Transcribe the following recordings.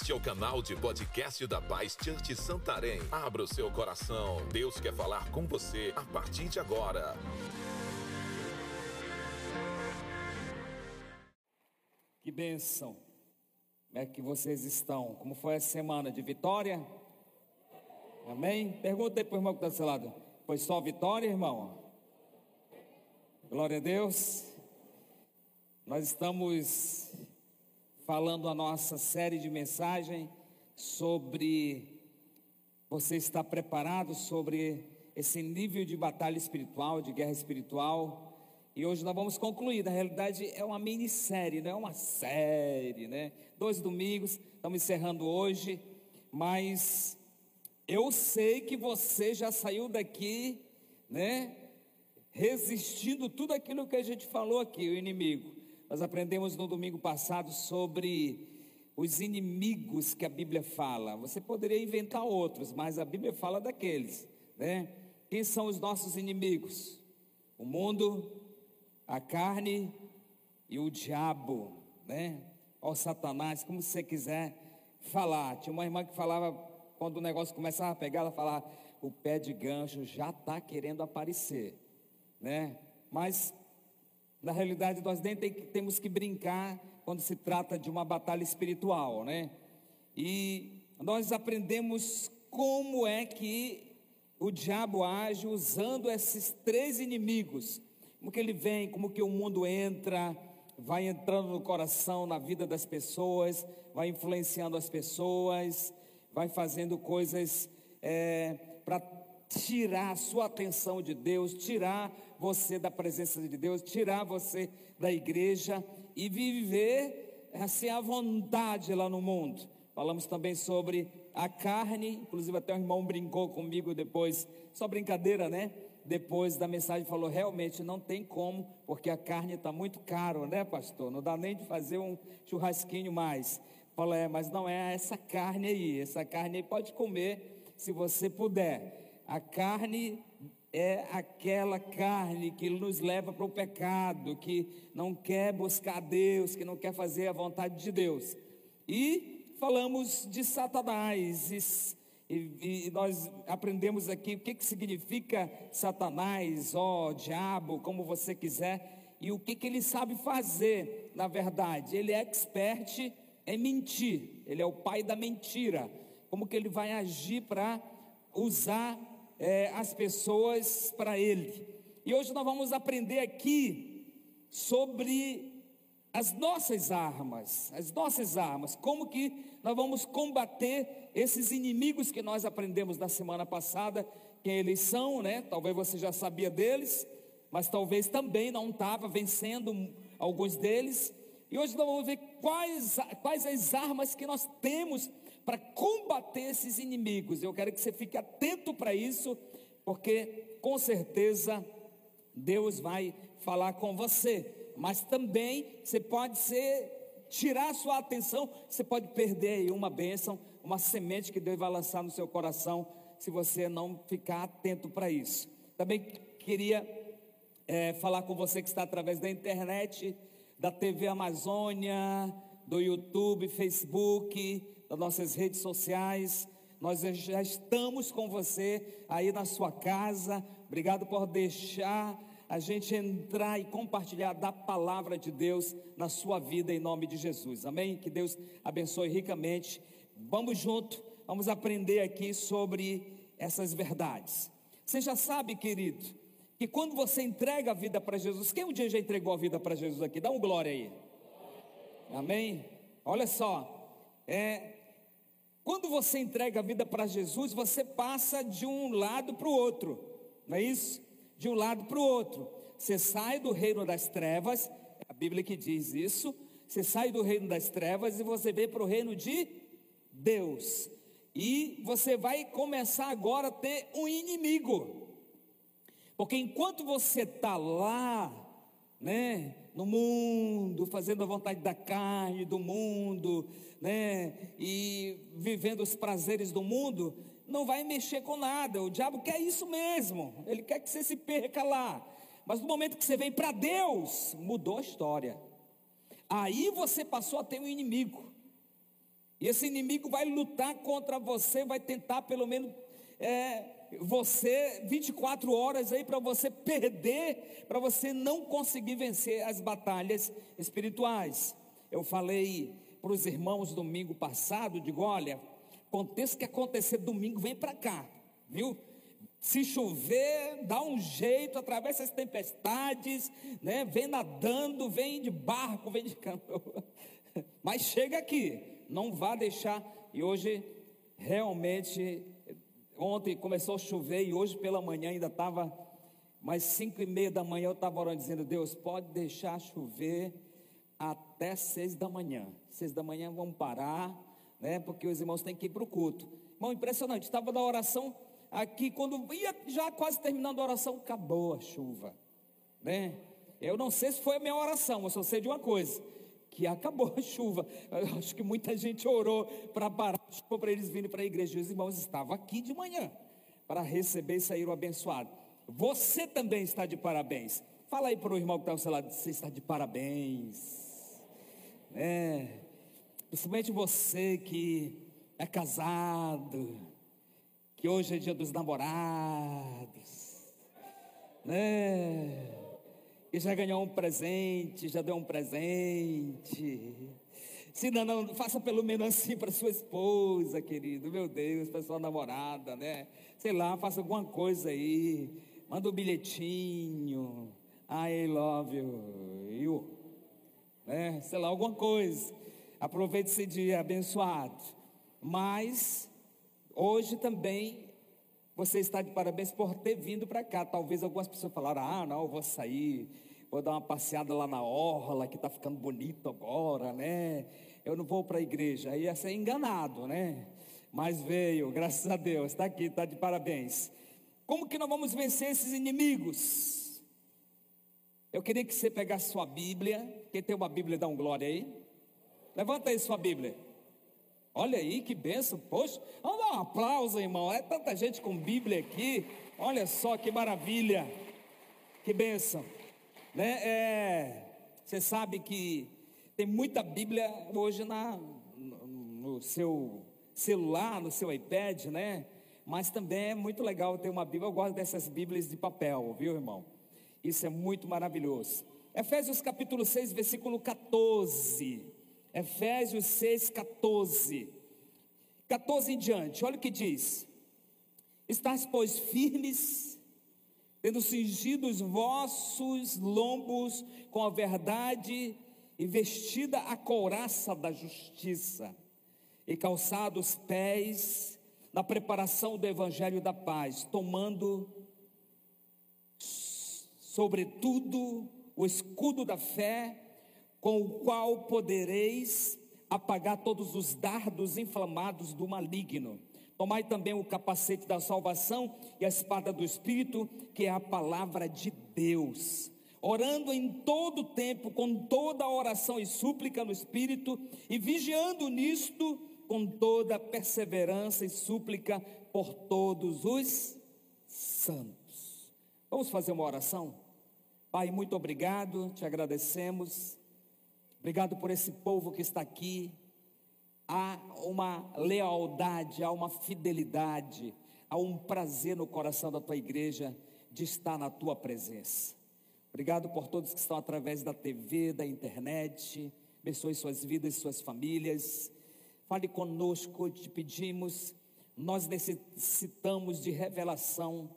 Este é o canal de podcast da Paz Church Santarém. Abra o seu coração. Deus quer falar com você a partir de agora. Que bênção. Como é que vocês estão? Como foi a semana de vitória? Amém? Pergunta aí para o irmão que está do seu lado. Foi só vitória, irmão? Glória a Deus. Nós estamos falando a nossa série de mensagem sobre você está preparado sobre esse nível de batalha espiritual, de guerra espiritual. E hoje nós vamos concluir. Na realidade, é uma minissérie, não é uma série, né? Dois domingos, estamos encerrando hoje. Mas eu sei que você já saiu daqui, né? Resistindo tudo aquilo que a gente falou aqui, o inimigo. Nós aprendemos no domingo passado sobre os inimigos que a Bíblia fala. Você poderia inventar outros, mas a Bíblia fala daqueles, né? Quem são os nossos inimigos? O mundo, a carne e o diabo, né? Ou Satanás, como você quiser falar. Tinha uma irmã que falava, quando o negócio começava a pegar, ela falava: o pé de gancho já está querendo aparecer, né? Mas na realidade, nós nem tem, temos que brincar quando se trata de uma batalha espiritual, né? E nós aprendemos como é que o diabo age usando esses três inimigos. Como que ele vem, como que o mundo entra, vai entrando no coração, na vida das pessoas, vai influenciando as pessoas, vai fazendo coisas é, para tirar a sua atenção de Deus, tirar você da presença de Deus, tirar você da igreja e viver assim à vontade lá no mundo. Falamos também sobre a carne, inclusive até o irmão brincou comigo depois, só brincadeira, né? Depois da mensagem falou, realmente não tem como, porque a carne está muito caro, né, pastor? Não dá nem de fazer um churrasquinho mais. Falou, é, mas não é essa carne aí, essa carne aí pode comer se você puder. A carne é aquela carne que nos leva para o pecado, que não quer buscar Deus, que não quer fazer a vontade de Deus. E falamos de Satanás, e, e nós aprendemos aqui o que, que significa Satanás, ó diabo, como você quiser, e o que, que ele sabe fazer, na verdade. Ele é expert em mentir, ele é o pai da mentira. Como que ele vai agir para usar é, as pessoas para Ele. E hoje nós vamos aprender aqui sobre as nossas armas, as nossas armas, como que nós vamos combater esses inimigos que nós aprendemos na semana passada, quem eles são, né? Talvez você já sabia deles, mas talvez também não estava vencendo alguns deles. E hoje nós vamos ver quais, quais as armas que nós temos para combater esses inimigos. Eu quero que você fique atento para isso, porque com certeza Deus vai falar com você. Mas também você pode ser tirar sua atenção, você pode perder aí uma bênção, uma semente que Deus vai lançar no seu coração, se você não ficar atento para isso. Também queria é, falar com você que está através da internet, da TV Amazônia, do YouTube, Facebook, das nossas redes sociais. Nós já estamos com você aí na sua casa. Obrigado por deixar a gente entrar e compartilhar da palavra de Deus na sua vida em nome de Jesus. Amém? Que Deus abençoe ricamente. Vamos junto, vamos aprender aqui sobre essas verdades. Você já sabe, querido, que quando você entrega a vida para Jesus, quem um dia já entregou a vida para Jesus aqui? Dá um glória aí. Amém? Olha só, é, quando você entrega a vida para Jesus, você passa de um lado para o outro, não é isso? De um lado para o outro. Você sai do reino das trevas, é a Bíblia que diz isso. Você sai do reino das trevas e você vem para o reino de Deus. E você vai começar agora a ter um inimigo. Porque enquanto você está lá, né, no mundo, fazendo a vontade da carne, do mundo, né, e vivendo os prazeres do mundo, não vai mexer com nada. O diabo quer isso mesmo. Ele quer que você se perca lá. Mas no momento que você vem para Deus, mudou a história. Aí você passou a ter um inimigo. E esse inimigo vai lutar contra você, vai tentar pelo menos é, você 24 horas aí para você perder, para você não conseguir vencer as batalhas espirituais. Eu falei para os irmãos domingo passado, digo, olha, aconteça o que acontecer domingo, vem para cá, viu? Se chover, dá um jeito, atravessa as tempestades, né? Vem nadando, vem de barco, vem de canoa. Mas chega aqui, não vá deixar. E hoje, realmente, ontem começou a chover e hoje pela manhã ainda estava, mais cinco e meia da manhã eu estava orando dizendo, Deus, pode deixar chover até seis da manhã. Seis da manhã vamos parar, né? Porque os irmãos têm que ir para o culto. Irmão, impressionante, estava na oração aqui, quando ia já quase terminando a oração, acabou a chuva, né? Eu não sei se foi a minha oração, eu só sei de uma coisa que acabou a chuva. Eu acho que muita gente orou para parar para eles virem para a igreja. Os irmãos estavam aqui de manhã para receber e sair o abençoado. Você também está de parabéns. Fala aí para o irmão que está ao seu lado, você está de parabéns. É, principalmente você que é casado, que hoje é dia dos namorados, né? E já ganhou um presente, já deu um presente. Se não, não, faça pelo menos assim para sua esposa, querido. Meu Deus, para sua namorada, né? Sei lá, faça alguma coisa aí. Manda um bilhetinho. I love you. Né? Sei lá, alguma coisa. Aproveite esse dia abençoado. Mas, hoje também você está de parabéns por ter vindo para cá. Talvez algumas pessoas falaram: ah, não, eu vou sair, vou dar uma passeada lá na orla, que está ficando bonito agora, né? Eu não vou para a igreja. Aí ia ser enganado, né? Mas veio, graças a Deus, está aqui, está de parabéns. Como que nós vamos vencer esses inimigos? Eu queria que você pegasse sua Bíblia. Quem tem uma Bíblia, dá um glória aí. Levanta aí sua Bíblia. Olha aí que benção, poxa, vamos dar um aplauso, irmão. É tanta gente com Bíblia aqui, olha só que maravilha, que benção, né? É, você sabe que tem muita Bíblia hoje na, no seu celular, no seu iPad, né? Mas também é muito legal ter uma Bíblia. Eu gosto dessas Bíblias de papel, viu, irmão? Isso é muito maravilhoso. Efésios capítulo 6, versículo 14. Efésios 6, 14. 14 em diante, olha o que diz: Estais, pois, firmes, tendo cingido os vossos lombos com a verdade, e vestida a couraça da justiça, e calçados os pés na preparação do evangelho da paz, tomando, sobretudo, o escudo da fé com o qual podereis apagar todos os dardos inflamados do maligno. Tomai também o capacete da salvação e a espada do Espírito, que é a palavra de Deus. Orando em todo tempo, com toda oração e súplica no Espírito, e vigiando nisto com toda perseverança e súplica por todos os santos. Vamos fazer uma oração? Pai, muito obrigado, te agradecemos Obrigado por esse povo que está aqui. Há uma lealdade, há uma fidelidade, há um prazer no coração da tua igreja de estar na tua presença. Obrigado por todos que estão através da TV, da internet. Abençoe suas vidas, suas famílias. Fale conosco, te pedimos. Nós necessitamos de revelação,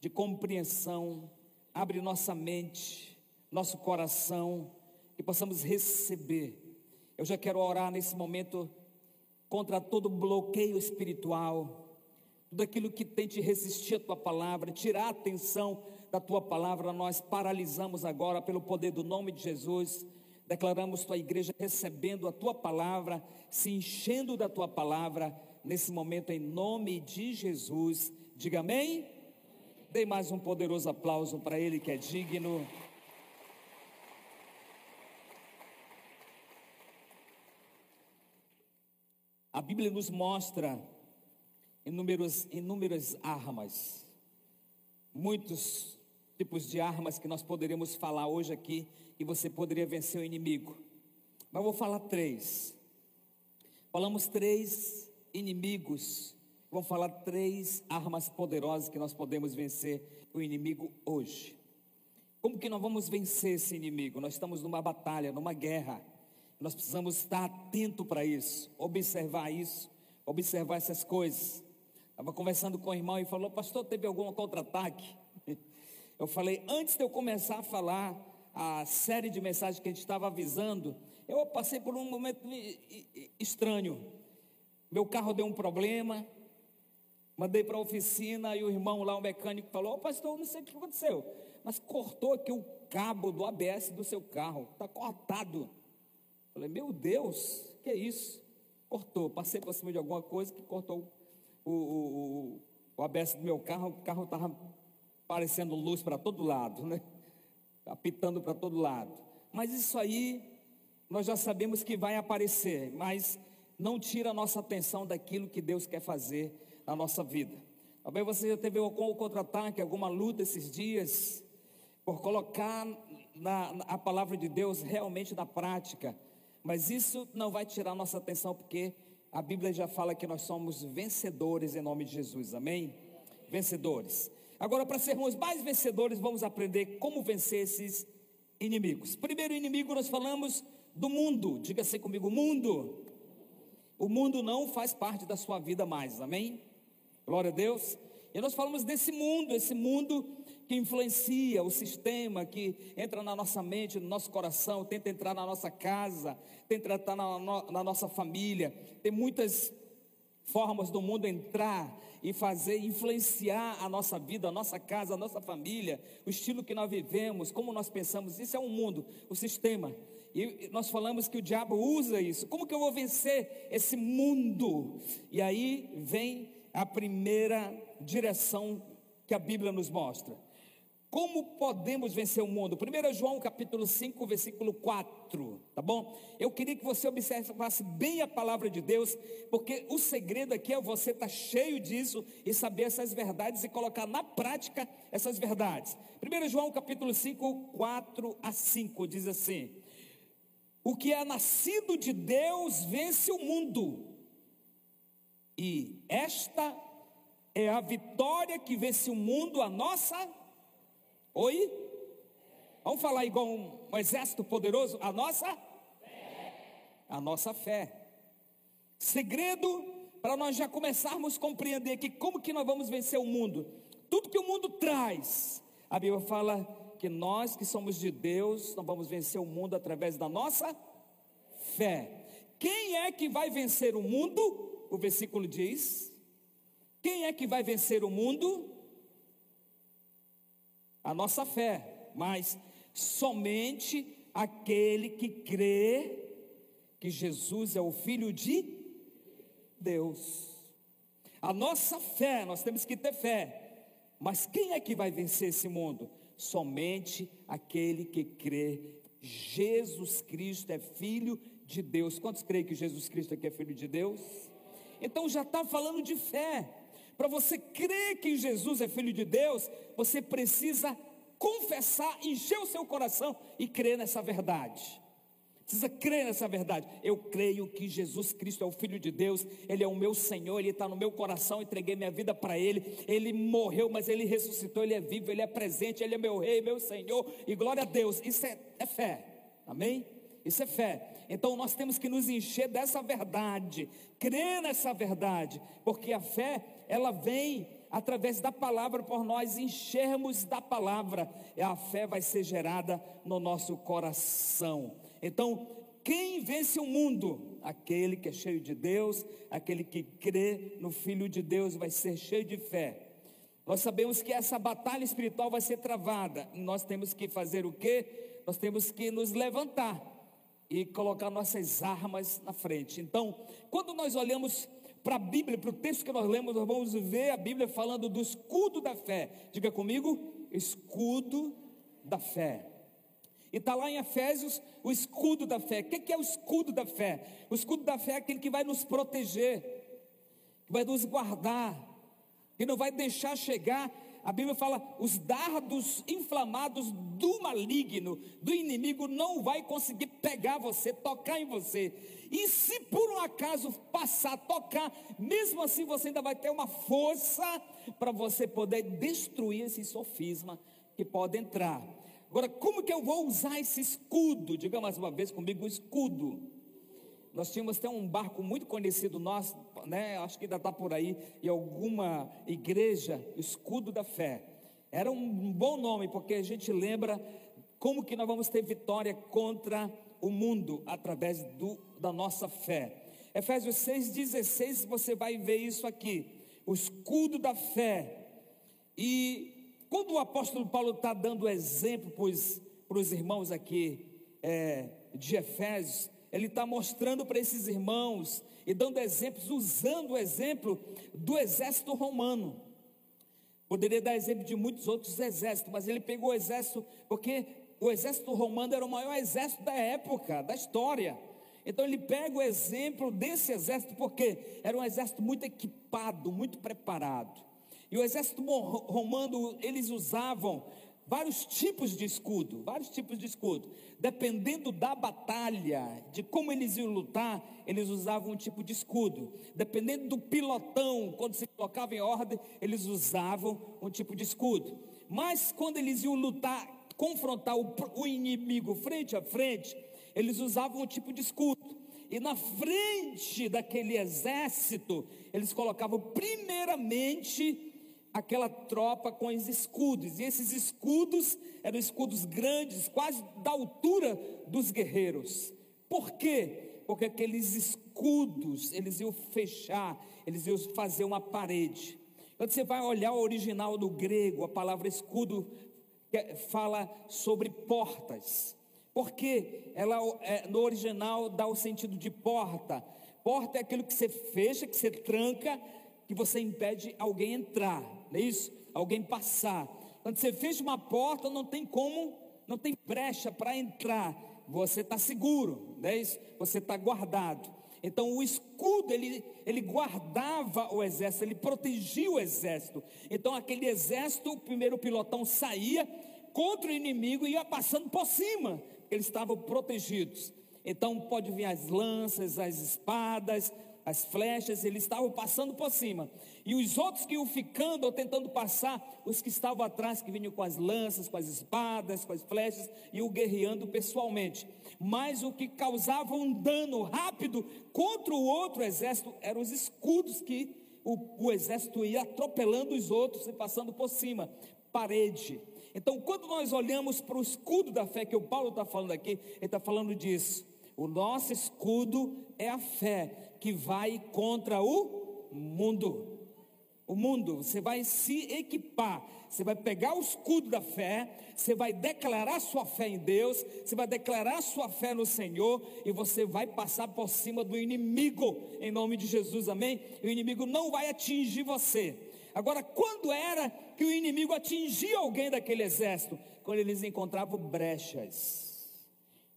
de compreensão. Abre nossa mente, nosso coração que possamos receber. Eu já quero orar nesse momento contra todo bloqueio espiritual, tudo aquilo que tente resistir à tua palavra, tirar a atenção da tua palavra, nós paralisamos agora pelo poder do nome de Jesus. Declaramos tua igreja recebendo a tua palavra, se enchendo da tua palavra nesse momento em nome de Jesus. Diga amém. Dê mais um poderoso aplauso para ele que é digno. A Bíblia nos mostra inúmeras, inúmeras armas, muitos tipos de armas que nós poderíamos falar hoje aqui e você poderia vencer o inimigo. Mas eu vou falar três. Falamos três inimigos. Vamos falar três armas poderosas que nós podemos vencer o inimigo hoje. Como que nós vamos vencer esse inimigo? Nós estamos numa batalha, numa guerra. Nós precisamos estar atento para isso, observar isso, observar essas coisas. Estava conversando com o irmão e falou, pastor, teve algum contra-ataque? Eu falei, antes de eu começar a falar a série de mensagens que a gente estava avisando, eu passei por um momento estranho. Meu carro deu um problema, mandei para a oficina e o irmão lá, o mecânico, falou: oh, Pastor, não sei o que aconteceu, mas cortou aqui o cabo do ABS do seu carro, está cortado. Falei: Meu Deus, que é isso? Cortou, passei por cima de alguma coisa que cortou o, o, o ABS do meu carro, o carro estava parecendo luz para todo lado, né? Apitando para todo lado. Mas isso aí, nós já sabemos que vai aparecer, mas não tira a nossa atenção daquilo que Deus quer fazer na nossa vida. Talvez você já teve algum contra-ataque, alguma luta esses dias, por colocar na, na, a palavra de Deus realmente na prática, mas isso não vai tirar nossa atenção, porque a Bíblia já fala que nós somos vencedores em nome de Jesus, amém? Vencedores. Agora, para sermos mais vencedores, vamos aprender como vencer esses inimigos. Primeiro inimigo, nós falamos do mundo. Diga assim comigo: mundo. O mundo não faz parte da sua vida mais, amém? Glória a Deus. E nós falamos desse mundo, esse mundo que influencia o sistema, que entra na nossa mente, no nosso coração, tenta entrar na nossa casa, tenta entrar na, na nossa família. Tem muitas formas do mundo entrar e fazer influenciar a nossa vida, a nossa casa, a nossa família, o estilo que nós vivemos, como nós pensamos. Isso é um mundo, o sistema. E nós falamos que o diabo usa isso. Como que eu vou vencer esse mundo? E aí vem a primeira direção que a Bíblia nos mostra. Como podemos vencer o mundo? 1 João capítulo 5, versículo 4, tá bom? Eu queria que você observasse bem a palavra de Deus, porque o segredo aqui é você estar tá cheio disso e saber essas verdades e colocar na prática essas verdades. 1 João capítulo 5, 4 a 5 diz assim: O que é nascido de Deus vence o mundo, e esta é a vitória que vence o mundo, a nossa Oi? Vamos falar igual um, um exército poderoso? A nossa fé. A nossa fé. Segredo para nós já começarmos a compreender que como que nós vamos vencer o mundo? Tudo que o mundo traz. A Bíblia fala que nós que somos de Deus, nós vamos vencer o mundo através da nossa fé. Quem é que vai vencer o mundo? O versículo diz: Quem é que vai vencer o mundo? A nossa fé, mas somente aquele que crê que Jesus é o Filho de Deus. A nossa fé, nós temos que ter fé, mas quem é que vai vencer esse mundo? Somente aquele que crê Jesus Cristo é Filho de Deus. Quantos creem que Jesus Cristo aqui é Filho de Deus? Então já está falando de fé. Para você crer que Jesus é filho de Deus, você precisa confessar, encher o seu coração e crer nessa verdade. Precisa crer nessa verdade. Eu creio que Jesus Cristo é o Filho de Deus, Ele é o meu Senhor, Ele está no meu coração. Entreguei minha vida para Ele. Ele morreu, mas Ele ressuscitou. Ele é vivo, Ele é presente, Ele é meu Rei, meu Senhor. E glória a Deus. Isso é, é fé, amém? Isso é fé. Então nós temos que nos encher dessa verdade, crer nessa verdade, porque a fé, ela vem através da palavra, por nós enchermos da palavra, a fé vai ser gerada no nosso coração. Então, quem vence o mundo? Aquele que é cheio de Deus, aquele que crê no Filho de Deus, vai ser cheio de fé. Nós sabemos que essa batalha espiritual vai ser travada. Nós temos que fazer o quê? Nós temos que nos levantar e colocar nossas armas na frente. Então, quando nós olhamos para a Bíblia, para o texto que nós lemos, nós vamos ver a Bíblia falando do escudo da fé. Diga comigo, escudo da fé. E está lá em Efésios o escudo da fé. O que é o escudo da fé? O escudo da fé é aquele que vai nos proteger, que vai nos guardar, que não vai deixar chegar A Bíblia fala: os dardos inflamados do maligno, do inimigo, não vai conseguir pegar você, tocar em você. E se por um acaso passar tocar, mesmo assim você ainda vai ter uma força para você poder destruir esse sofisma que pode entrar. Agora, como que eu vou usar esse escudo? Diga mais uma vez comigo: escudo. Nós tínhamos até um barco muito conhecido nosso, né? Acho que ainda está por aí, em alguma igreja, escudo da fé. Era um bom nome, porque a gente lembra como que nós vamos ter vitória contra o mundo através do, da nossa fé. Efésios 6,16, você vai ver isso aqui. O escudo da fé. E quando o apóstolo Paulo está dando exemplo para os irmãos aqui é, de Efésios, ele está mostrando para esses irmãos e dando exemplos, usando o exemplo do exército romano. Poderia dar exemplo de muitos outros exércitos, mas ele pegou o exército, porque o exército romano era o maior exército da época, da história. Então ele pega o exemplo desse exército, porque era um exército muito equipado, muito preparado. E o exército romano, eles usavam vários tipos de escudo, vários tipos de escudo. Dependendo da batalha, de como eles iam lutar, eles usavam um tipo de escudo. Dependendo do pilotão, quando se colocava em ordem, eles usavam um tipo de escudo. Mas quando eles iam lutar, confrontar o, o inimigo frente a frente, eles usavam um tipo de escudo. E na frente daquele exército, eles colocavam primeiramente aquela tropa com os escudos, e esses escudos eram escudos grandes, quase da altura dos guerreiros. Por quê? Porque aqueles escudos, eles iam fechar, eles iam fazer uma parede. Quando você vai olhar o original do grego, a palavra escudo fala sobre portas. Porque ela é, no original dá o sentido de porta. Porta é aquilo que você fecha, que você tranca, que você impede alguém entrar, não é isso? Alguém passar. Quando você fecha uma porta, não tem como, não tem brecha para entrar. Você está seguro, não é isso? Você está guardado. Então o escudo ele, ele guardava o exército, ele protegia o exército. Então aquele exército, o primeiro pilotão saía contra o inimigo e ia passando por cima, eles estavam protegidos. Então pode vir as lanças, as espadas, as flechas, eles estavam passando por cima. E os outros que iam ficando ou tentando passar, os que estavam atrás, que vinham com as lanças, com as espadas, com as flechas, iam guerreando pessoalmente. Mas o que causava um dano rápido contra o outro exército eram os escudos que o, o exército ia atropelando os outros e passando por cima. Parede. Então, quando nós olhamos para o escudo da fé que o Paulo está falando aqui, ele está falando disso. O nosso escudo é a fé que vai contra o mundo. O mundo, você vai se equipar, você vai pegar o escudo da fé, você vai declarar sua fé em Deus, você vai declarar sua fé no Senhor e você vai passar por cima do inimigo, em nome de Jesus, amém? E o inimigo não vai atingir você. Agora, quando era que o inimigo atingia alguém daquele exército? Quando eles encontravam brechas.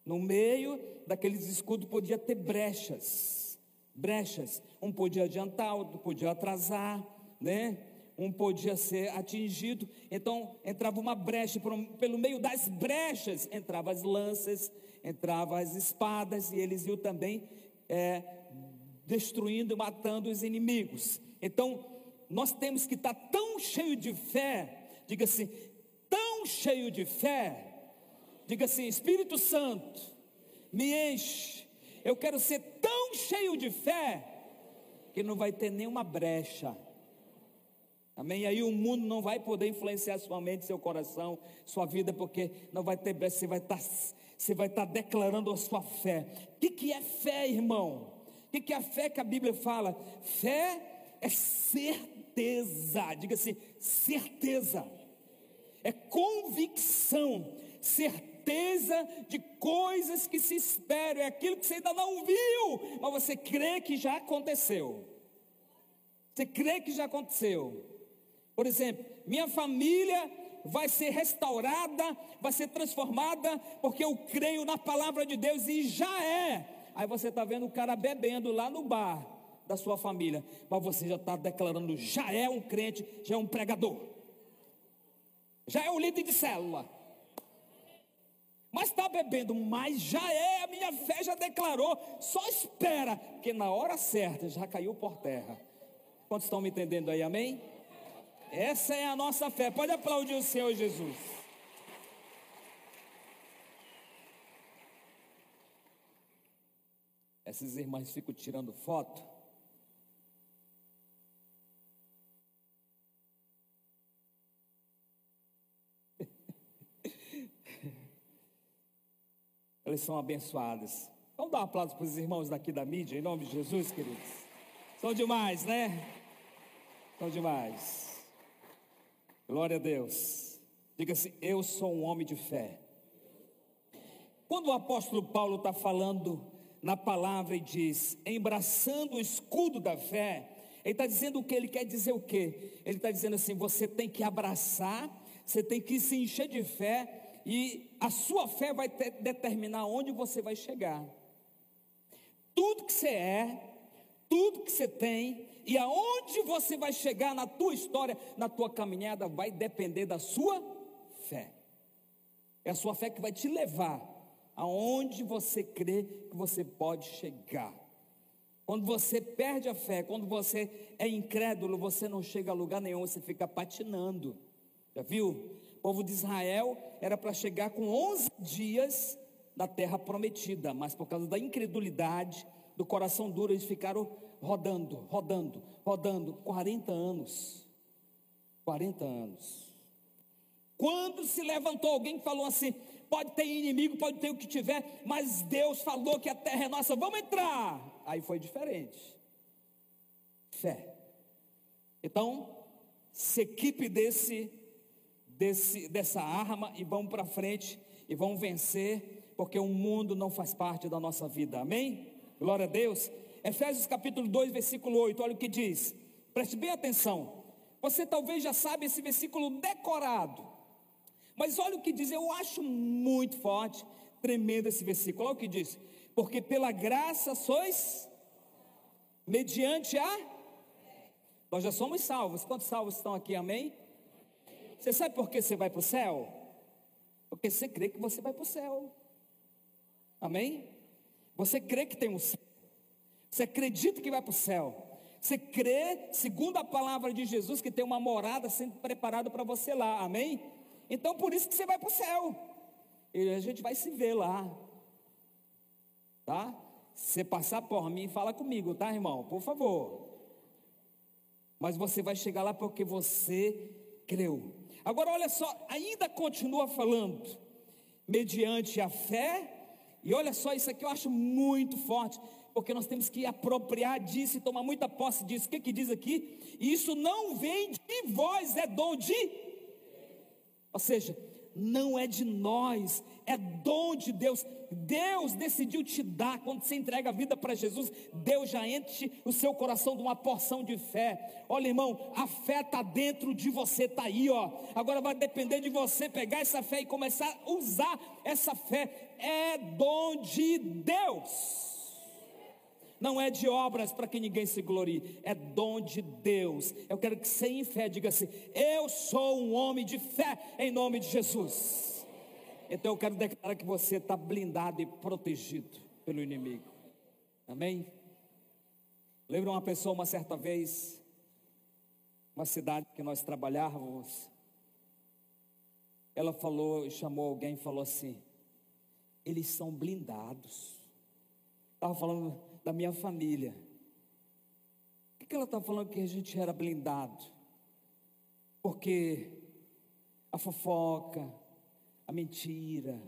No meio daqueles escudos podia ter brechas. Brechas. Um podia adiantar, outro podia atrasar, né? Um podia ser atingido. Então entrava uma brecha, pelo meio das brechas entravam as lanças, entravam as espadas, e eles iam também é, destruindo, matando os inimigos. Então, nós temos que estar tão cheio de fé, diga assim, tão cheio de fé, Diga assim: Espírito Santo, me enche. Eu quero ser tão cheio de fé que não vai ter nenhuma brecha. Amém? Aí o mundo não vai poder influenciar sua mente, seu coração, sua vida, porque não vai ter brecha. Você vai estar, você vai estar declarando a sua fé. O que, que é fé, irmão? O que, que é a fé que a Bíblia fala? Fé é certeza. Diga assim: certeza. É convicção, certeza certeza de coisas que se esperam, é aquilo que você ainda não viu, mas você crê que já aconteceu. Você crê que já aconteceu. Por exemplo, minha família vai ser restaurada, vai ser transformada, porque eu creio na palavra de Deus e já é. Aí você está vendo o cara bebendo lá no bar da sua família, mas você já está declarando, já é um crente, já é um pregador. já é o líder de célula. Mas está bebendo, mas já é, a minha fé já declarou, só espera, porque na hora certa já caiu por terra. Quantos estão me entendendo aí, amém? Essa é a nossa fé. Pode aplaudir o Senhor Jesus. Essas irmãs ficam tirando foto. Elas são abençoadas. Vamos dar um aplauso para os irmãos daqui da mídia, em nome de Jesus, queridos. São demais, né? São demais. Glória a Deus. Diga assim: Eu sou um homem de fé. Quando o apóstolo Paulo está falando na palavra e diz, embraçando o escudo da fé, ele está dizendo o que? Ele quer dizer o que? Ele está dizendo assim: você tem que abraçar, você tem que se encher de fé, e a sua fé vai ter, determinar onde você vai chegar. Tudo que você é, tudo que você tem, e aonde você vai chegar na tua história, na tua caminhada, vai depender da sua fé. É a sua fé que vai te levar aonde você crê que você pode chegar. Quando você perde a fé, quando você é incrédulo, você não chega a lugar nenhum, você fica patinando. Já viu? Povo de Israel era para chegar com 11 dias na terra prometida, mas por causa da incredulidade, do coração duro, eles ficaram rodando, rodando, rodando 40 anos. 40 anos. Quando se levantou alguém que falou assim: pode ter inimigo, pode ter o que tiver, mas Deus falou que a terra é nossa, vamos entrar. Aí foi diferente. Fé. Então, se equipe desse, desse dessa arma e vamos para frente e vamos vencer, porque o mundo não faz parte da nossa vida. Amém? Glória a Deus. Efésios capítulo 2, versículo 8, olha o que diz. Preste bem atenção. Você talvez já sabe esse versículo decorado. Mas olha o que diz, eu acho muito forte, tremendo esse versículo. Olha o que diz: Porque pela graça sois, mediante a. Nós já somos salvos. Quantos salvos estão aqui? Amém? Você sabe por que você vai para o céu? Porque você crê que você vai para o céu. Amém? Você crê que tem um céu. Você acredita que vai para o céu. Você crê, segundo a palavra de Jesus, que tem uma morada sendo preparada para você lá. Amém? Então por isso que você vai para o céu. E a gente vai se ver lá. Tá? Se você passar por mim, fala comigo, tá, irmão? Por favor. Mas você vai chegar lá porque você creu. Agora olha só, ainda continua falando mediante a fé. E olha só, isso aqui eu acho muito forte, porque nós temos que apropriar disso e tomar muita posse disso. O que, que diz aqui? Isso não vem de vós, é dom de ou seja, não é de nós, é dom de Deus. Deus decidiu te dar, quando você entrega a vida para Jesus, Deus já enche o seu coração de uma porção de fé. Olha, irmão, a fé está dentro de você, está aí, ó. Agora vai depender de você pegar essa fé e começar a usar essa fé. É dom de Deus não é de obras para que ninguém se glorie, é dom de Deus. Eu quero que você em fé diga assim: Eu sou um homem de fé em nome de Jesus. Então eu quero declarar que você está blindado e protegido pelo inimigo. Amém? Lembra uma pessoa uma certa vez, uma cidade que nós trabalhávamos, ela falou, chamou alguém e falou assim: eles são blindados. Estava falando da minha família. Por que ela está falando que a gente era blindado? Porque a fofoca, a mentira,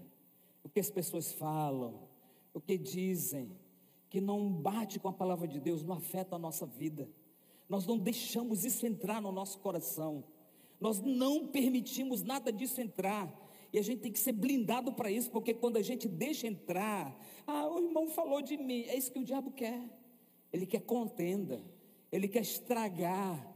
o que as pessoas falam, o que dizem, que não bate com a palavra de Deus, não afeta a nossa vida. Nós não deixamos isso entrar no nosso coração. Nós não permitimos nada disso entrar. E a gente tem que ser blindado para isso, porque quando a gente deixa entrar, ah, o irmão falou de mim, é isso que o diabo quer. Ele quer contenda, ele quer estragar,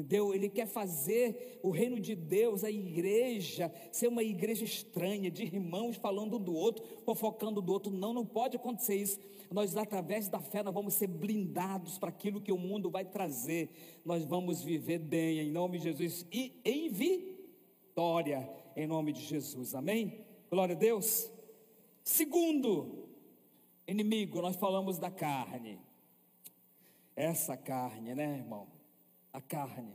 entendeu? Ele quer fazer o reino de Deus, a igreja, ser uma igreja estranha, de irmãos falando um do outro, fofocando do outro. Não, não pode acontecer isso. Nós, através da fé, nós vamos ser blindados para aquilo que o mundo vai trazer. Nós vamos viver bem, em nome de Jesus, e em vi vitória em nome de Jesus. Amém? Glória a Deus. Segundo inimigo, nós falamos da carne. Essa carne, né, irmão? A carne.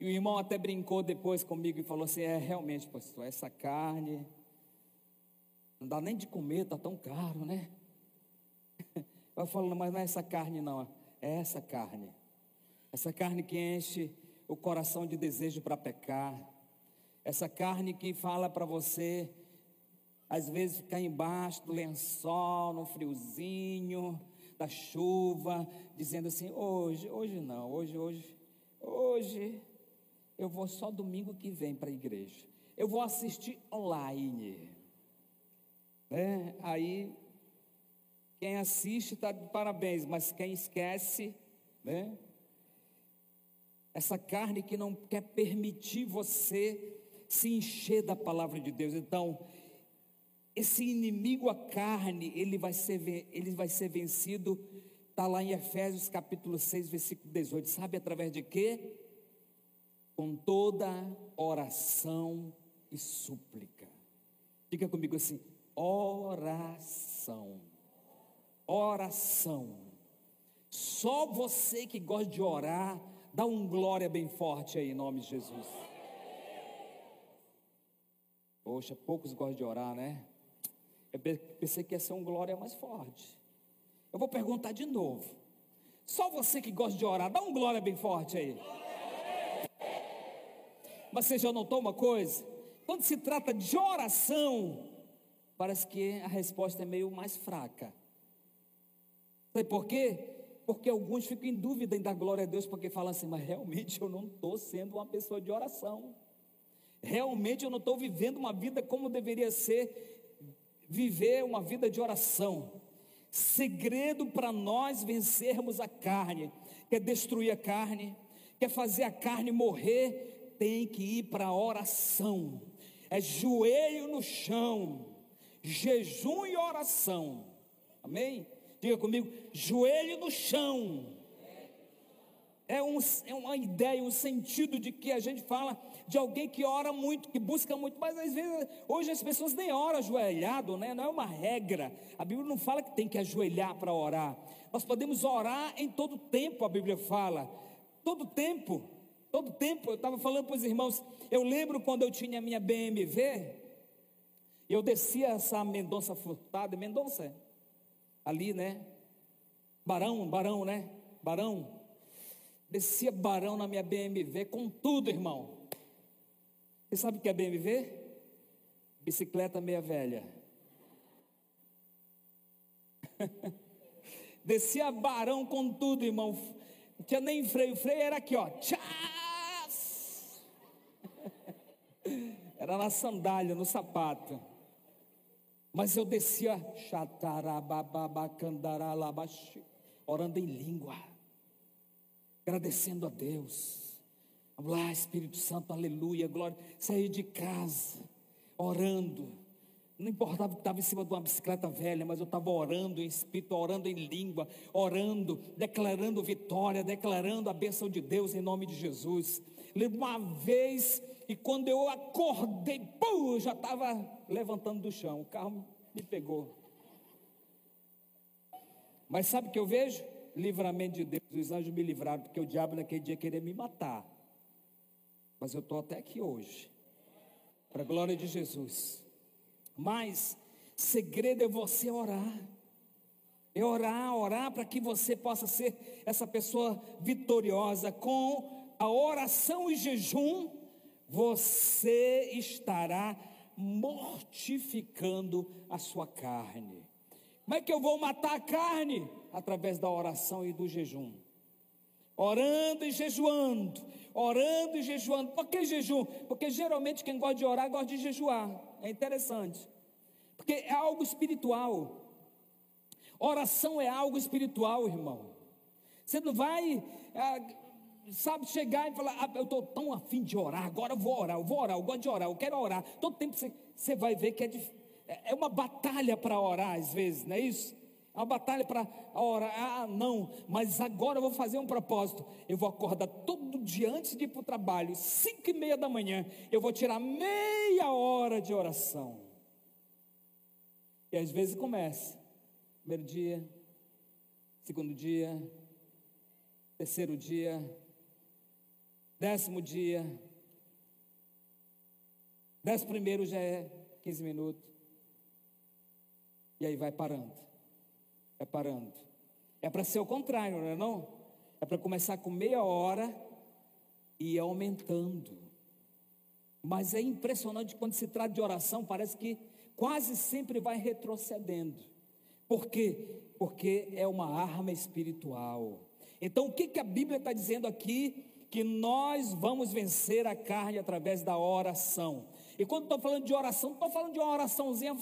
E o irmão até brincou depois comigo e falou assim: é realmente, pastor, essa carne não dá nem de comer, tá tão caro, né? Eu falo, mas não é essa carne, não, é essa carne. Essa carne que enche o coração de desejo para pecar. Essa carne que fala para você, às vezes, ficar embaixo do lençol, no friozinho, da chuva, dizendo assim: hoje, hoje não, hoje, hoje, hoje, eu vou só domingo que vem para a igreja. Eu vou assistir online. É, aí, quem assiste está de parabéns, mas quem esquece, né? Essa carne que não quer permitir você se encher da palavra de Deus. Então, esse inimigo, a carne, ele vai ser, ele vai ser vencido, está lá em Efésios capítulo 6, versículo 18. Sabe através de quê? Com toda oração e súplica. Diga comigo assim: oração. Oração. Só você que gosta de orar, dá um glória bem forte aí em nome de Jesus. Poxa, poucos gostam de orar, né? Eu pensei que ia ser um glória mais forte. Eu vou perguntar de novo. Só você que gosta de orar, dá um glória bem forte aí. Mas você já notou uma coisa? Quando se trata de oração, parece que a resposta é meio mais fraca. Sabe por quê? Porque alguns ficam em dúvida em dar glória a Deus, porque falam assim, mas realmente eu não estou sendo uma pessoa de oração. Realmente eu não estou vivendo uma vida como deveria ser, viver uma vida de oração. Segredo para nós vencermos a carne, quer destruir a carne, quer fazer a carne morrer, tem que ir para a oração. É joelho no chão jejum e oração. Amém? Diga comigo, joelho no chão. É, um, é uma ideia, um sentido de que a gente fala de alguém que ora muito, que busca muito, mas às vezes hoje as pessoas nem oram ajoelhado, né? não é uma regra. A Bíblia não fala que tem que ajoelhar para orar. Nós podemos orar em todo tempo, a Bíblia fala. Todo tempo, todo tempo. Eu estava falando para os irmãos, eu lembro quando eu tinha minha BMW, eu descia essa Mendonça Furtada, Mendonça, ali, né? Barão, Barão, né? Barão. Descia Barão na minha BMW com tudo, irmão. Você sabe o que é BMW? Bicicleta meia velha. Descia Barão com tudo, irmão. Não tinha nem freio. Freio era aqui, ó. Tchás! Era na sandália, no sapato. Mas eu descia, orando em língua, agradecendo a Deus. Vamos lá, Espírito Santo, aleluia, glória. Saí de casa, orando. Não importava que estava em cima de uma bicicleta velha, mas eu estava orando em espírito, orando em língua, orando, declarando vitória, declarando a bênção de Deus em nome de Jesus. Lembro uma vez e quando eu acordei, pum, eu já estava levantando do chão. O carro me pegou. Mas sabe o que eu vejo? Livramento de Deus. Os anjos me livraram, porque o diabo naquele dia queria me matar. Mas eu estou até aqui hoje. Para a glória de Jesus. Mas segredo é você orar. É orar, orar para que você possa ser essa pessoa vitoriosa com a oração e jejum você estará mortificando a sua carne. Como é que eu vou matar a carne? Através da oração e do jejum. Orando e jejuando, orando e jejuando. Por que jejum? Porque geralmente quem gosta de orar gosta de jejuar. É interessante. Porque é algo espiritual. Oração é algo espiritual, irmão. Você não vai ah, sabe, chegar e falar, ah, eu estou tão afim de orar, agora eu vou orar, eu vou orar, eu gosto de orar, eu quero orar. Todo tempo você, você vai ver que é, é uma batalha para orar às vezes, não é isso? uma batalha para orar, ah, não, mas agora eu vou fazer um propósito. Eu vou acordar todo dia antes de ir para o trabalho, cinco e meia da manhã, eu vou tirar meia hora de oração. E às vezes começa, primeiro dia, segundo dia, terceiro dia, décimo dia, décimo primeiro já é 15 minutos, e aí vai parando é parando. É para ser o contrário, não é não? É para começar com meia hora e ir aumentando. Mas é impressionante quando se trata de oração, parece que quase sempre vai retrocedendo. Por quê? Porque é uma arma espiritual. Então, o que, que a Bíblia está dizendo aqui? Que nós vamos vencer a carne através da oração. E quando estou falando de oração, estou falando de uma oraçãozinha,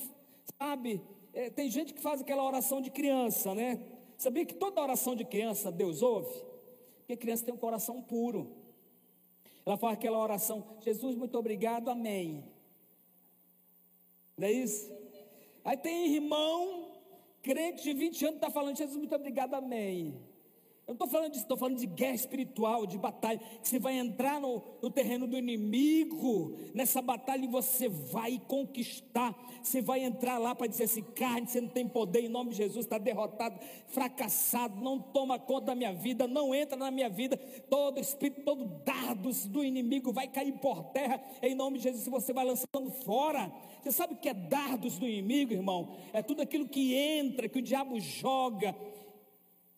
sabe, é, tem gente que faz aquela oração de criança, né? Sabia que toda oração de criança Deus ouve? Porque criança tem um coração puro. Ela faz aquela oração: Jesus, muito obrigado, amém. Não é isso? Aí tem irmão, crente de 20 anos, está falando: Jesus, muito obrigado, amém. Eu não estou falando disso, estou falando de guerra espiritual, de batalha. Você vai entrar no, no, terreno do inimigo, nessa batalha, e você vai conquistar. Você vai entrar lá para dizer assim: carne, você não tem poder, em nome de Jesus, está derrotado, fracassado, não toma conta da minha vida, não entra na minha vida. Todo espírito, todo dardos do inimigo vai cair por terra, em nome de Jesus. Você vai lançando fora, você sabe o que é dardos do inimigo, irmão? É tudo aquilo que entra, que o diabo joga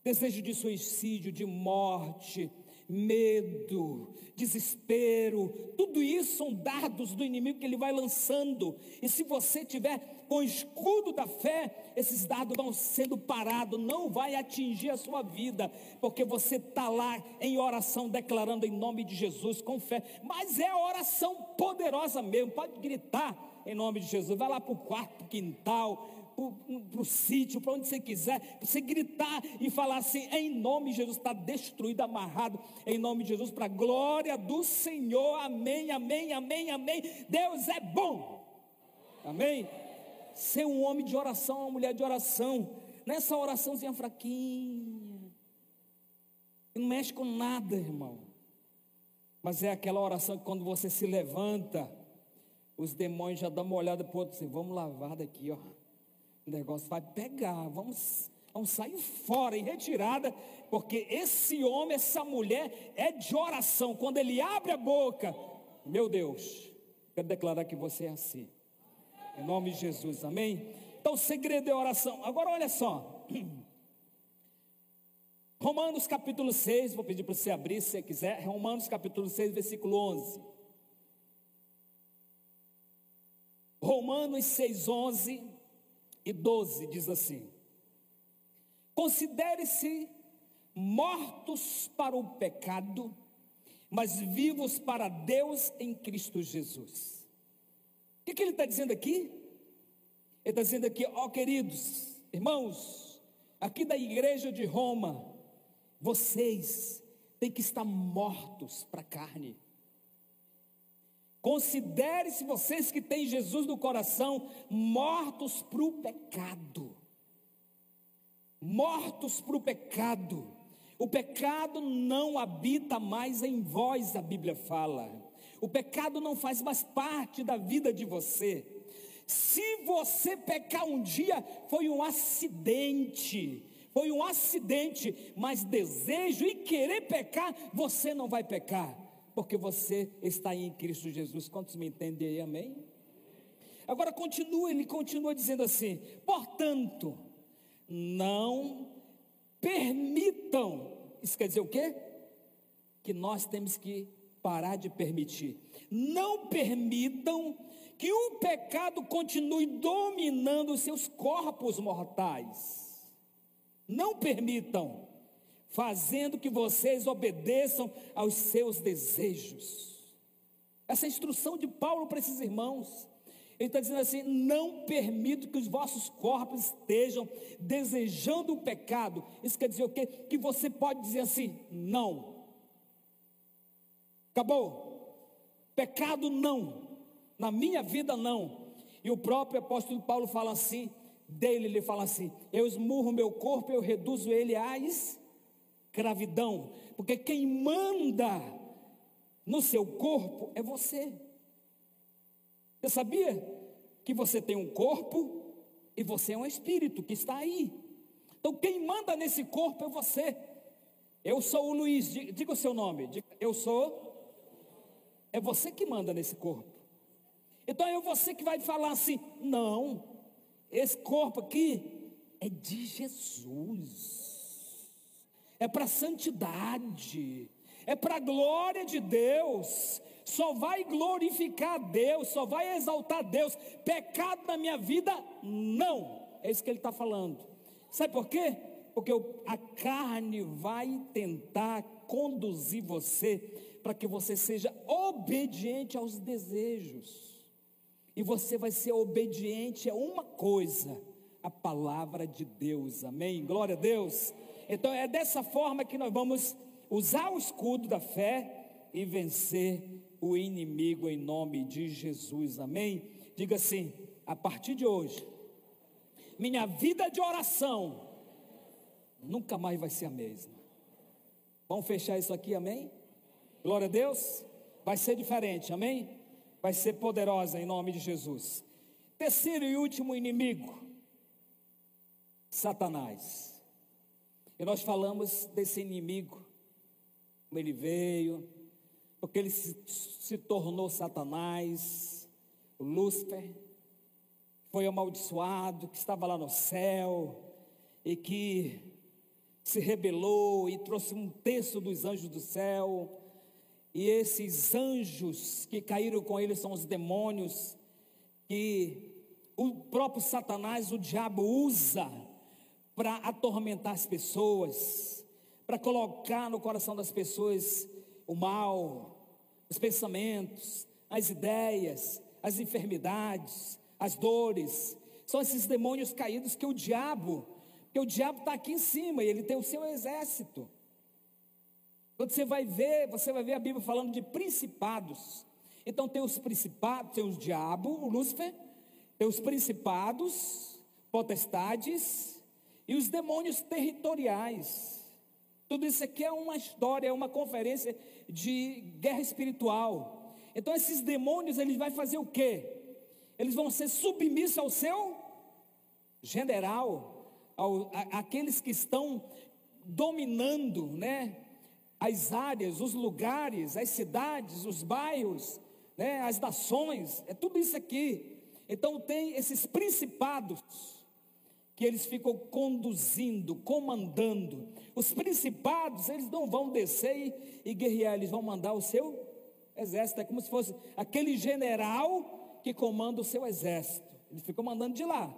desejo de suicídio, de morte, medo, desespero, tudo isso são dardos do inimigo que ele vai lançando. E se você tiver com o escudo da fé, esses dardos vão sendo parados, não vai atingir a sua vida, porque você está lá em oração, declarando em nome de Jesus, com fé. Mas é oração poderosa mesmo, pode gritar em nome de Jesus, vai lá para o quarto, quintal, para o sítio, para onde você quiser, você gritar e falar assim: em nome de Jesus, está destruído, amarrado, em nome de Jesus, para a glória do Senhor, amém, amém, amém, amém. Deus é bom, amém. Ser um homem de oração, uma mulher de oração, nessa oraçãozinha fraquinha, não mexe com nada, irmão, mas é aquela oração que quando você se levanta, os demônios já dão uma olhada para o outro assim: vamos lavar daqui, ó o negócio vai pegar, vamos, vamos sair fora, em retirada, porque esse homem, essa mulher é de oração. Quando ele abre a boca, meu Deus, quero declarar que você é assim. Em nome de Jesus, amém? Então, o segredo é oração. Agora, olha só. Romanos capítulo 6, vou pedir para você abrir se você quiser. Romanos capítulo 6, versículo 11. Romanos 6, 11 e 12 diz assim: Considere-se mortos para o pecado, mas vivos para Deus em Cristo Jesus. O que, que ele está dizendo aqui? Ele está dizendo aqui, ó queridos irmãos, aqui da igreja de Roma, vocês têm que estar mortos para a carne. Considere-se vocês que têm Jesus no coração mortos para o pecado. Mortos para o pecado. O pecado não habita mais em vós, a Bíblia fala. O pecado não faz mais parte da vida de você. Se você pecar um dia, foi um acidente. Foi um acidente, mas desejo e querer pecar, você não vai pecar porque você está em Cristo Jesus. Quantos me entendem aí, amém? Agora continua, ele continua dizendo assim: portanto, não permitam, isso quer dizer o quê? Que nós temos que parar de permitir. Não permitam que o pecado continue dominando os seus corpos mortais. Não permitam fazendo que vocês obedeçam aos seus desejos. Essa instrução de Paulo para esses irmãos. Ele está dizendo assim: não permito que os vossos corpos estejam desejando o pecado. Isso quer dizer o quê? Que você pode dizer assim: não. Acabou. Pecado não. Na minha vida não. E o próprio apóstolo Paulo fala assim: dele, ele fala assim: Eu esmurro meu corpo, eu reduzo ele à escravidão, porque quem manda no seu corpo é você. Você sabia que você tem um corpo e você é um espírito que está aí? Então quem manda nesse corpo é você. Eu sou o Luiz, diga o seu nome. Eu sou. É você que manda nesse corpo. Então é você que vai falar assim: não, esse corpo aqui é de Jesus, é para santidade, é para a glória de Deus. Só vai glorificar Deus, só vai exaltar Deus. Pecado na minha vida, não. É isso que ele está falando. Sabe por quê? Porque a carne vai tentar conduzir você para que você seja obediente aos desejos. E você vai ser obediente a uma coisa, a palavra de Deus. Amém? Glória a Deus. Então é dessa forma que nós vamos usar o escudo da fé e vencer o inimigo em nome de Jesus. Amém? Diga assim: a partir de hoje, minha vida de oração nunca mais vai ser a mesma. Vamos fechar isso aqui, amém? Glória a Deus. Vai ser diferente, amém? vai ser poderosa em nome de Jesus. Terceiro e último inimigo, Satanás. E nós falamos desse inimigo, como ele veio, porque ele se, se tornou Satanás, Lúcifer, foi amaldiçoado, que estava lá no céu, e que se rebelou e trouxe um terço dos anjos do céu, e esses anjos que caíram com ele são os demônios que o próprio Satanás, o diabo, usa para atormentar as pessoas, para colocar no coração das pessoas o mal, os pensamentos, as ideias, as enfermidades, as dores. São esses demônios caídos que o diabo, que o diabo está aqui em cima e ele tem o seu exército. Quando você vai ver, você vai ver a Bíblia falando de principados. Então tem os principados, tem os diabo, o Lúcifer, tem os principados, potestades e os demônios territoriais. Tudo isso aqui é uma história, é uma conferência de guerra espiritual. Então esses demônios, eles vão fazer o quê? Eles vão ser submissos ao seu general, ao, a, aqueles que estão dominando, né? as áreas, os lugares, as cidades, os bairros, né, as nações, é tudo isso aqui. Então tem esses principados que eles ficam conduzindo, comandando. Os principados, eles não vão descer e, e guerrear, eles vão mandar o seu exército. É como se fosse aquele general que comanda o seu exército. Eles ficam mandando de lá.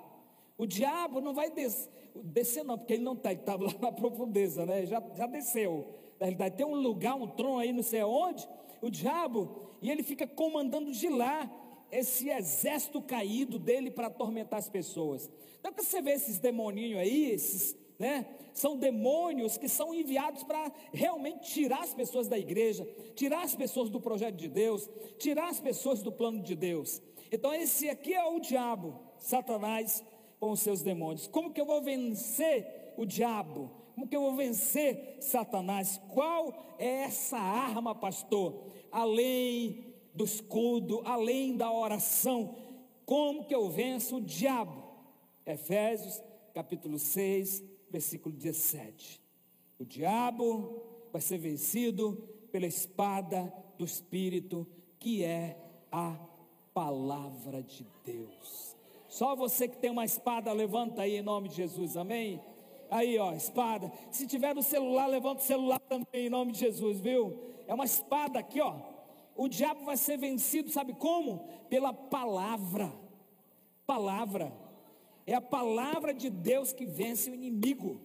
O diabo não vai des descer, não, porque ele não está, ele estava lá na profundeza, né? Já, já desceu na realidade, tem um lugar, um trono aí, não sei aonde, o diabo, e ele fica comandando de lá esse exército caído dele para atormentar as pessoas. Então, você vê esses demoninhos aí, esses, né, são demônios que são enviados para realmente tirar as pessoas da igreja, tirar as pessoas do projeto de Deus, tirar as pessoas do plano de Deus. Então, esse aqui é o diabo, Satanás, com os seus demônios. Como que eu vou vencer o diabo? Como que eu vou vencer Satanás? Qual é essa arma, pastor? Além do escudo, além da oração, como que eu venço o diabo? Efésios capítulo 6, versículo 17. O diabo vai ser vencido pela espada do Espírito, que é a palavra de Deus. Só você que tem uma espada, levanta aí em nome de Jesus, amém? Aí, ó, espada. Se tiver no celular, levanta o celular também, em nome de Jesus, viu? É uma espada aqui, ó. O diabo vai ser vencido, sabe como? Pela palavra. Palavra. É a palavra de Deus que vence o inimigo.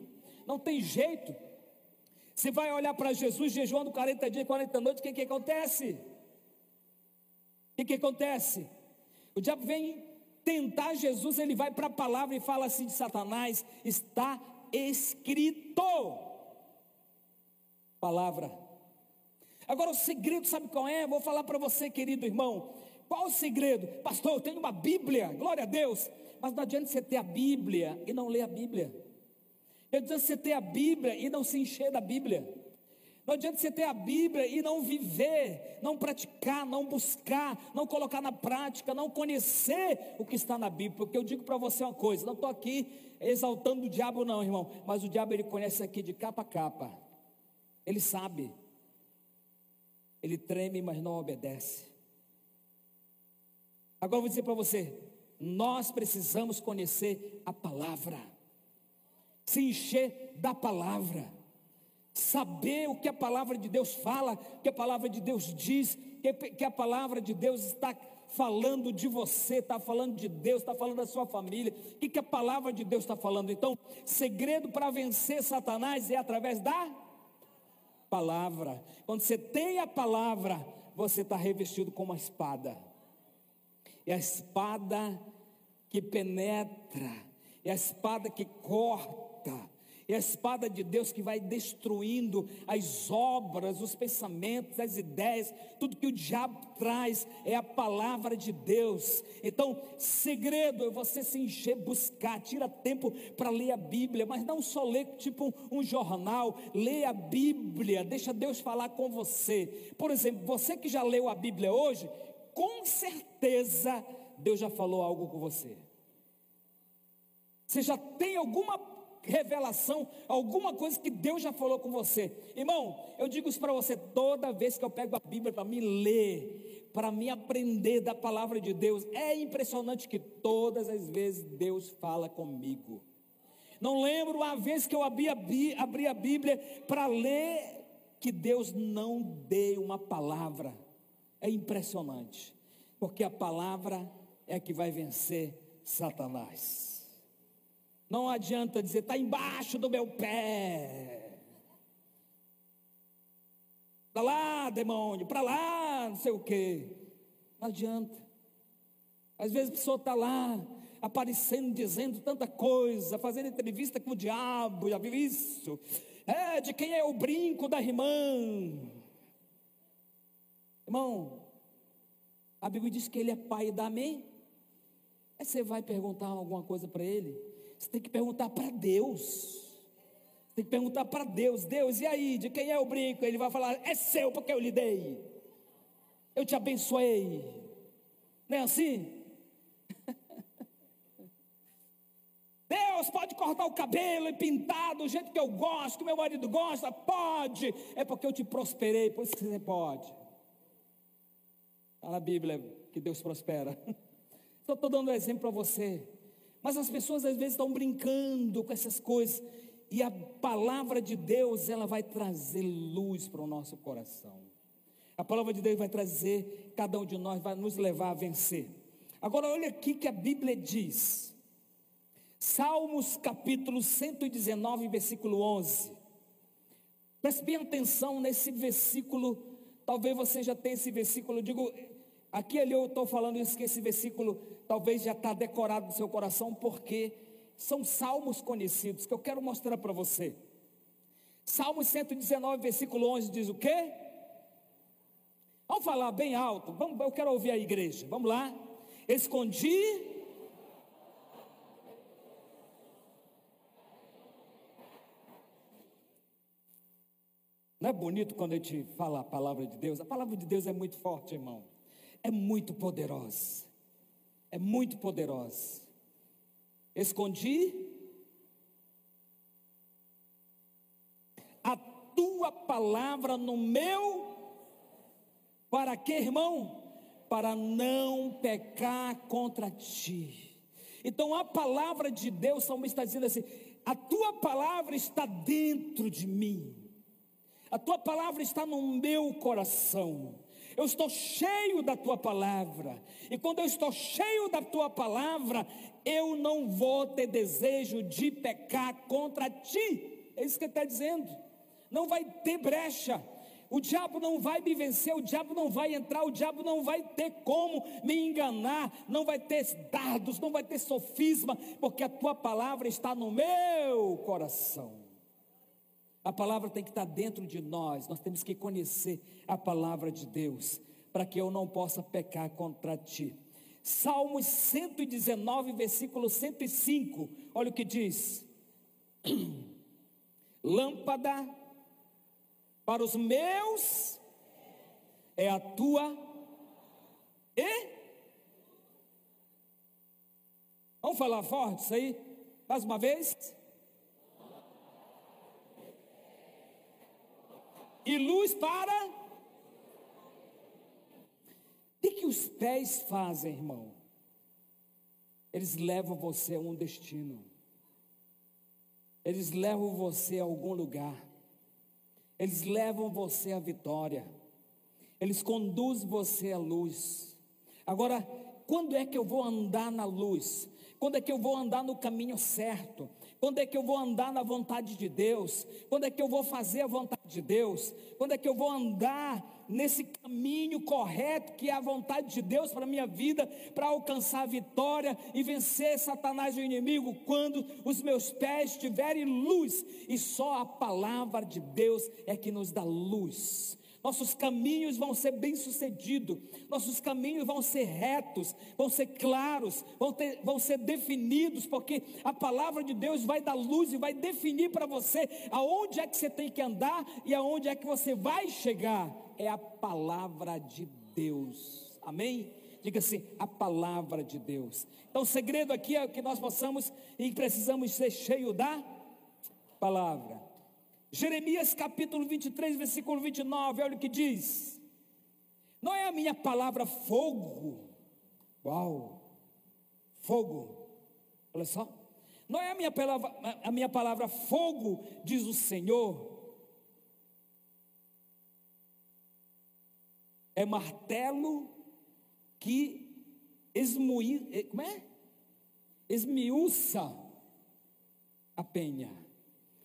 Não tem jeito. Você vai olhar para Jesus jejuando 40 dias, 40 noites, o que, que acontece? O que, que acontece? O diabo vem tentar Jesus, ele vai para a palavra e fala assim de Satanás: está escrito. Palavra. Agora o segredo, sabe qual é? Vou falar para você, querido irmão. Qual o segredo? Pastor, eu tenho uma Bíblia, glória a Deus. Mas não adianta você ter a Bíblia e não ler a Bíblia. Não adianta você ter a Bíblia e não se encher da Bíblia. Não adianta você ter a Bíblia e não viver, não praticar, não buscar, não colocar na prática, não conhecer o que está na Bíblia. Porque eu digo para você uma coisa: não estou aqui exaltando o diabo, não, irmão, mas o diabo ele conhece aqui de capa a capa, ele sabe, ele treme, mas não obedece. Agora eu vou dizer para você: nós precisamos conhecer a palavra, se encher da palavra saber o que a palavra de Deus fala, o que a palavra de Deus diz, que, que a palavra de Deus está falando de você, está falando de Deus, está falando da sua família, o que, que a palavra de Deus está falando. Então, segredo para vencer Satanás é através da palavra. Quando você tem a palavra, você está revestido com uma espada. É a espada que penetra, é a espada que corta, é a espada de Deus que vai destruindo as obras, os pensamentos, as ideias, tudo que o diabo traz é a palavra de Deus. Então, segredo é você se encher, buscar, tira tempo para ler a Bíblia, mas não só ler tipo um jornal, lê a Bíblia, deixa Deus falar com você. Por exemplo, você que já leu a Bíblia hoje, com certeza Deus já falou algo com você. Você já tem alguma revelação, alguma coisa que Deus já falou com você. Irmão, eu digo isso para você toda vez que eu pego a Bíblia para me ler, para me aprender da palavra de Deus. É impressionante que todas as vezes Deus fala comigo. Não lembro a vez que eu abri a, abri a Bíblia para ler que Deus não deu uma palavra. É impressionante, porque a palavra é que vai vencer Satanás. Não adianta dizer, está embaixo do meu pé. Para lá, demônio, para lá, não sei o quê. Não adianta. Às vezes a pessoa está lá, aparecendo, dizendo tanta coisa, fazendo entrevista com o diabo, já viu isso? É, de quem é o brinco da irmã? Irmão, a Bíblia diz que ele é pai da amém. Aí você vai perguntar alguma coisa para ele. Você tem que perguntar para Deus. Tem que perguntar para Deus: Deus, e aí, de quem é o brinco? Ele vai falar: É seu, porque eu lhe dei. Eu te abençoei. Não é assim? Deus pode cortar o cabelo e pintar do jeito que eu gosto, que meu marido gosta, pode, é porque eu te prosperei, por isso que você pode. Está na Bíblia que Deus prospera. Só estou dando um exemplo para você. Mas as pessoas às vezes estão brincando com essas coisas. E a palavra de Deus, ela vai trazer luz para o nosso coração. A palavra de Deus vai trazer, cada um de nós vai nos levar a vencer. Agora, olha aqui que a Bíblia diz. Salmos capítulo 119, versículo 11. Preste bem atenção nesse versículo. Talvez você já tenha esse versículo. Eu digo, aqui ali eu estou falando isso, que esse versículo talvez já está decorado no seu coração, porque são salmos conhecidos que eu quero mostrar para você. Salmo 119, versículo 11 diz o quê? Vamos falar bem alto, vamos, eu quero ouvir a igreja, vamos lá. Escondi. Não é bonito quando a gente fala a palavra de Deus? A palavra de Deus é muito forte, irmão. É muito poderosa é muito poderosa. Escondi a tua palavra no meu, para quê, irmão? Para não pecar contra ti. Então a palavra de Deus, salmo está dizendo assim: a tua palavra está dentro de mim, a tua palavra está no meu coração. Eu estou cheio da tua palavra. E quando eu estou cheio da tua palavra, eu não vou ter desejo de pecar contra ti. É isso que ele está dizendo. Não vai ter brecha. O diabo não vai me vencer, o diabo não vai entrar, o diabo não vai ter como me enganar, não vai ter dardos, não vai ter sofisma, porque a tua palavra está no meu coração. A palavra tem que estar dentro de nós, nós temos que conhecer a palavra de Deus, para que eu não possa pecar contra ti. Salmos 119, versículo 105, olha o que diz: Lâmpada para os meus é a tua e Vamos falar forte isso aí? Mais uma vez. E luz para. O que, que os pés fazem, irmão? Eles levam você a um destino. Eles levam você a algum lugar. Eles levam você à vitória. Eles conduzem você à luz. Agora, quando é que eu vou andar na luz? Quando é que eu vou andar no caminho certo? Quando é que eu vou andar na vontade de Deus? Quando é que eu vou fazer a vontade de Deus? Quando é que eu vou andar nesse caminho correto que é a vontade de Deus para a minha vida, para alcançar a vitória e vencer Satanás, o inimigo? Quando os meus pés tiverem luz, e só a palavra de Deus é que nos dá luz nossos caminhos vão ser bem-sucedidos, nossos caminhos vão ser retos, vão ser claros, vão, ter, vão ser definidos, porque a palavra de Deus vai dar luz e vai definir para você aonde é que você tem que andar e aonde é que você vai chegar. É a palavra de Deus, amém? Diga assim, a palavra de Deus. Então, o segredo aqui é que nós possamos e precisamos ser cheios da palavra. Jeremias capítulo 23, versículo 29, olha o que diz: Não é a minha palavra fogo, uau, fogo, olha só, não é a minha palavra, a minha palavra fogo, diz o Senhor, é martelo que esmui, eh, como é? Esmiuça a penha.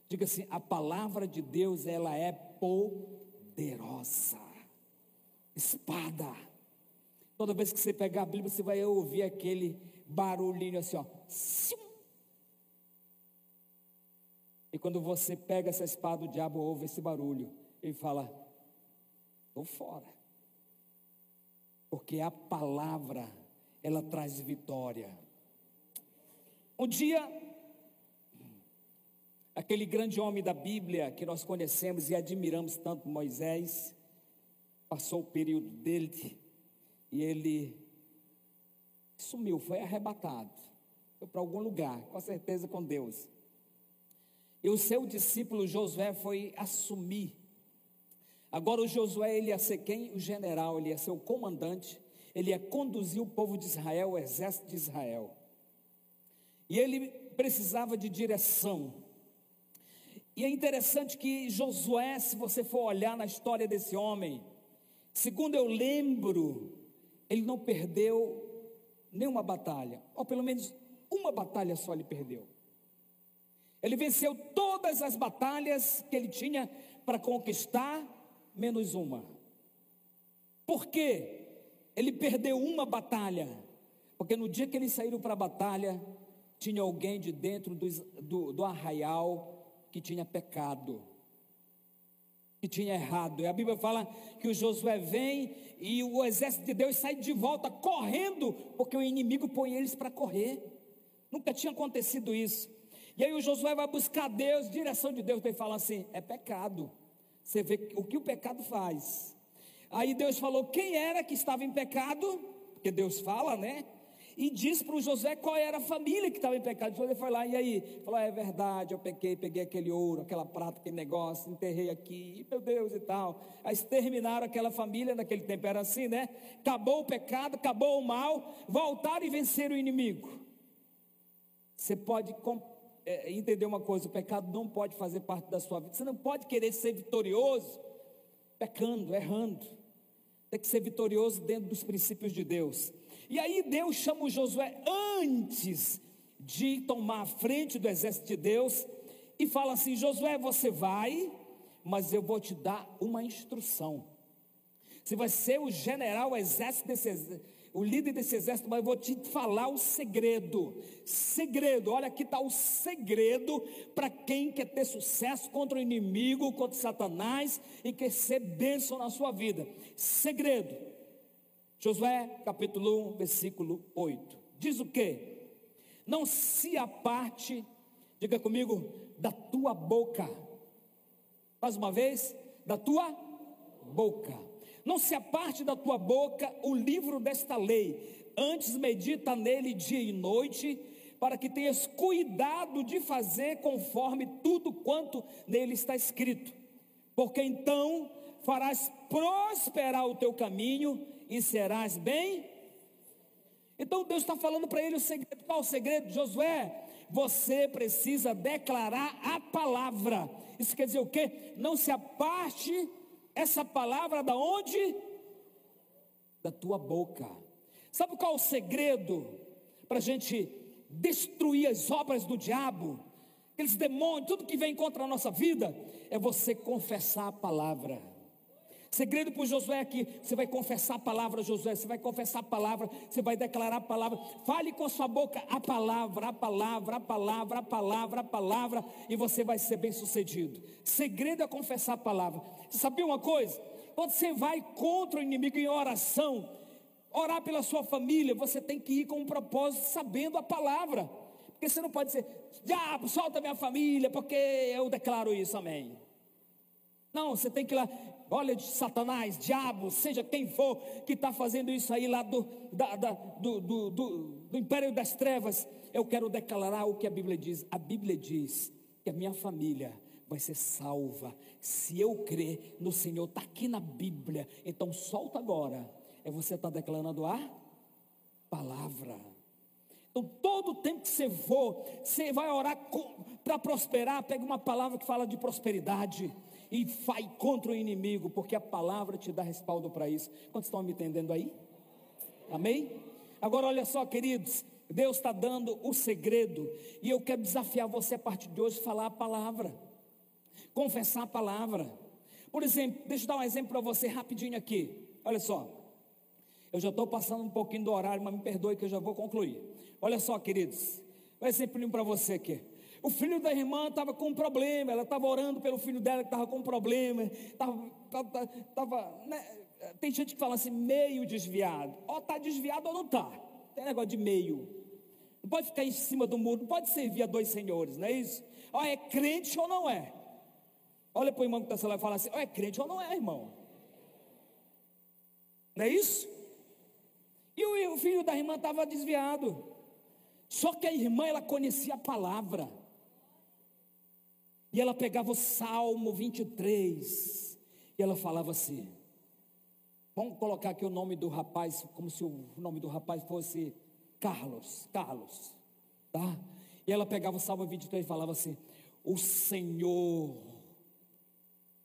Diga assim: a palavra de Deus, ela é poderosa. Espada. Toda vez que você pegar a Bíblia, você vai ouvir aquele barulhinho assim, ó. E quando você pega essa espada, o diabo ouve esse barulho. Ele fala: estou fora. Porque a palavra, ela traz vitória. Um dia Aquele grande homem da Bíblia que nós conhecemos e admiramos tanto, Moisés, passou o período dele e ele sumiu, foi arrebatado, foi para algum lugar, com certeza com Deus. E o seu discípulo Josué foi assumir. Agora o Josué ele ia ser quem? O general, ele ia ser o comandante, ele ia conduzir o povo de Israel, o exército de Israel. E ele precisava de direção. E é interessante que Josué, se você for olhar na história desse homem, segundo eu lembro, ele não perdeu nenhuma batalha, ou pelo menos uma batalha só ele perdeu. Ele venceu todas as batalhas que ele tinha para conquistar, menos uma. Por quê? Ele perdeu uma batalha, porque no dia que eles saíram para a batalha, tinha alguém de dentro do, do, do arraial que tinha pecado, que tinha errado. E a Bíblia fala que o Josué vem e o exército de Deus sai de volta correndo, porque o inimigo põe eles para correr. Nunca tinha acontecido isso. E aí o Josué vai buscar Deus, direção de Deus, e fala assim: é pecado. Você vê o que o pecado faz. Aí Deus falou: quem era que estava em pecado? Porque Deus fala, né? E disse para o José qual era a família que estava em pecado. José foi lá, e aí? Falou: é verdade, eu pequei, peguei aquele ouro, aquela prata, aquele negócio, enterrei aqui, meu Deus e tal. Aí exterminaram aquela família, naquele tempo era assim, né? Acabou o pecado, acabou o mal, voltaram e venceram o inimigo. Você pode é, entender uma coisa: o pecado não pode fazer parte da sua vida. Você não pode querer ser vitorioso pecando, errando. Tem que ser vitorioso dentro dos princípios de Deus. E aí Deus chama o Josué antes de tomar a frente do exército de Deus e fala assim: Josué, você vai, mas eu vou te dar uma instrução. Você vai ser o general, o exército desse o líder desse exército, mas eu vou te falar o segredo. Segredo, olha aqui está o segredo para quem quer ter sucesso contra o inimigo, contra Satanás e quer ser bênção na sua vida. Segredo: Josué capítulo 1, versículo 8. Diz o que? Não se aparte, diga comigo, da tua boca. Mais uma vez, da tua boca. Não se aparte da tua boca o livro desta lei, antes medita nele dia e noite, para que tenhas cuidado de fazer conforme tudo quanto nele está escrito, porque então farás prosperar o teu caminho e serás bem. Então Deus está falando para ele o segredo. Qual o segredo? Josué, você precisa declarar a palavra. Isso quer dizer o quê? Não se aparte essa palavra da onde? Da tua boca. Sabe qual o segredo para a gente destruir as obras do diabo? Aqueles demônios, tudo que vem contra a nossa vida, é você confessar a palavra. Segredo para Josué aqui, você vai confessar a palavra, Josué, você vai confessar a palavra, você vai declarar a palavra. Fale com a sua boca a palavra, a palavra, a palavra, a palavra, a palavra, e você vai ser bem sucedido. Segredo é confessar a palavra. Sabia uma coisa? Quando você vai contra o inimigo em oração, orar pela sua família, você tem que ir com um propósito, sabendo a palavra. Porque você não pode dizer, diabo, solta minha família, porque eu declaro isso, amém. Não, você tem que ir lá, olha de Satanás, diabo, seja quem for que está fazendo isso aí lá do, da, da, do, do, do, império das trevas, eu quero declarar o que a Bíblia diz. A Bíblia diz que a minha família vai ser salva se eu crer no Senhor. Está aqui na Bíblia. Então solta agora. É você estar tá declarando a palavra. Então, todo tempo que você for, você vai orar para prosperar, pega uma palavra que fala de prosperidade e vai contra o inimigo, porque a palavra te dá respaldo para isso. Quantos estão me entendendo aí? Amém? Agora olha só, queridos, Deus está dando o segredo, e eu quero desafiar você a partir de hoje falar a palavra, confessar a palavra. Por exemplo, deixa eu dar um exemplo para você rapidinho aqui. Olha só, eu já estou passando um pouquinho do horário, mas me perdoe que eu já vou concluir. Olha só, queridos, um exemplo para você aqui. O filho da irmã estava com um problema, ela estava orando pelo filho dela que estava com um problema, estava, estava, né? tem gente que fala assim, meio desviado, ou está desviado ou não está, tem negócio de meio, não pode ficar em cima do muro, não pode servir a dois senhores, não é isso? Ou é crente ou não é, olha para o irmão que está lá e fala assim, ou é crente ou não é irmão, não é isso? E o filho da irmã estava desviado, só que a irmã ela conhecia a palavra, e ela pegava o Salmo 23 e ela falava assim: Vamos colocar aqui o nome do rapaz, como se o nome do rapaz fosse Carlos, Carlos, tá? E ela pegava o Salmo 23 e falava assim: O Senhor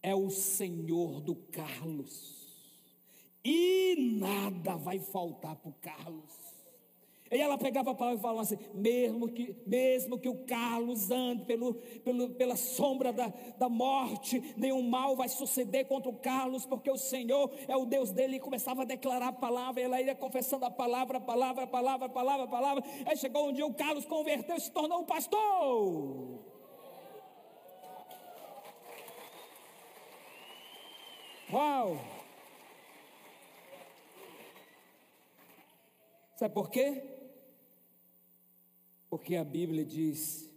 é o Senhor do Carlos, e nada vai faltar para o Carlos. E ela pegava a palavra e falava assim: mesmo que, mesmo que o Carlos ande pelo, pelo, pela sombra da, da morte, nenhum mal vai suceder contra o Carlos, porque o Senhor é o Deus dele. E começava a declarar a palavra, e ela ia confessando a palavra, a palavra, a palavra, a palavra, a palavra. Aí chegou um dia o Carlos converteu e se tornou um pastor. Uau! Sabe por quê? Porque a Bíblia diz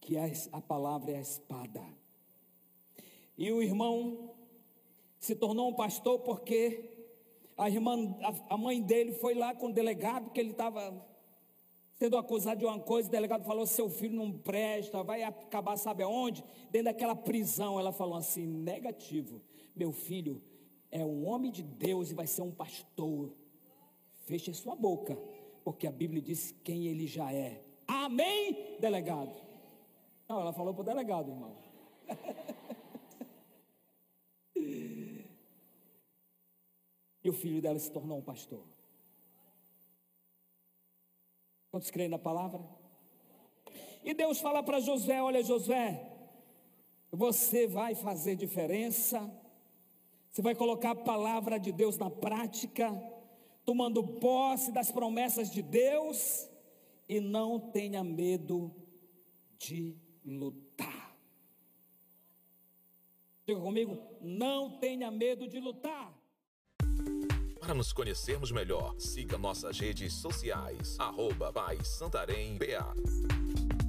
que a, palavra é a espada. E o irmão se tornou um pastor porque a irmã, a, mãe dele foi lá com o delegado que ele estava sendo acusado de uma coisa, o delegado falou: seu filho não presta, vai acabar, sabe aonde? Dentro daquela prisão. Ela falou assim: negativo, meu filho é um homem de Deus e vai ser um pastor. Feche sua boca porque a Bíblia diz quem ele já é. Amém, delegado? Não, ela falou para o delegado, irmão. e o filho dela se tornou um pastor. Quantos creem na palavra? E Deus fala para Josué: Olha, Josué, você vai fazer diferença, você vai colocar a palavra de Deus na prática tomando posse das promessas de Deus e não tenha medo de lutar. Diga comigo, não tenha medo de lutar. Para nos conhecermos melhor, siga nossas redes sociais. Arroba Santarém BA.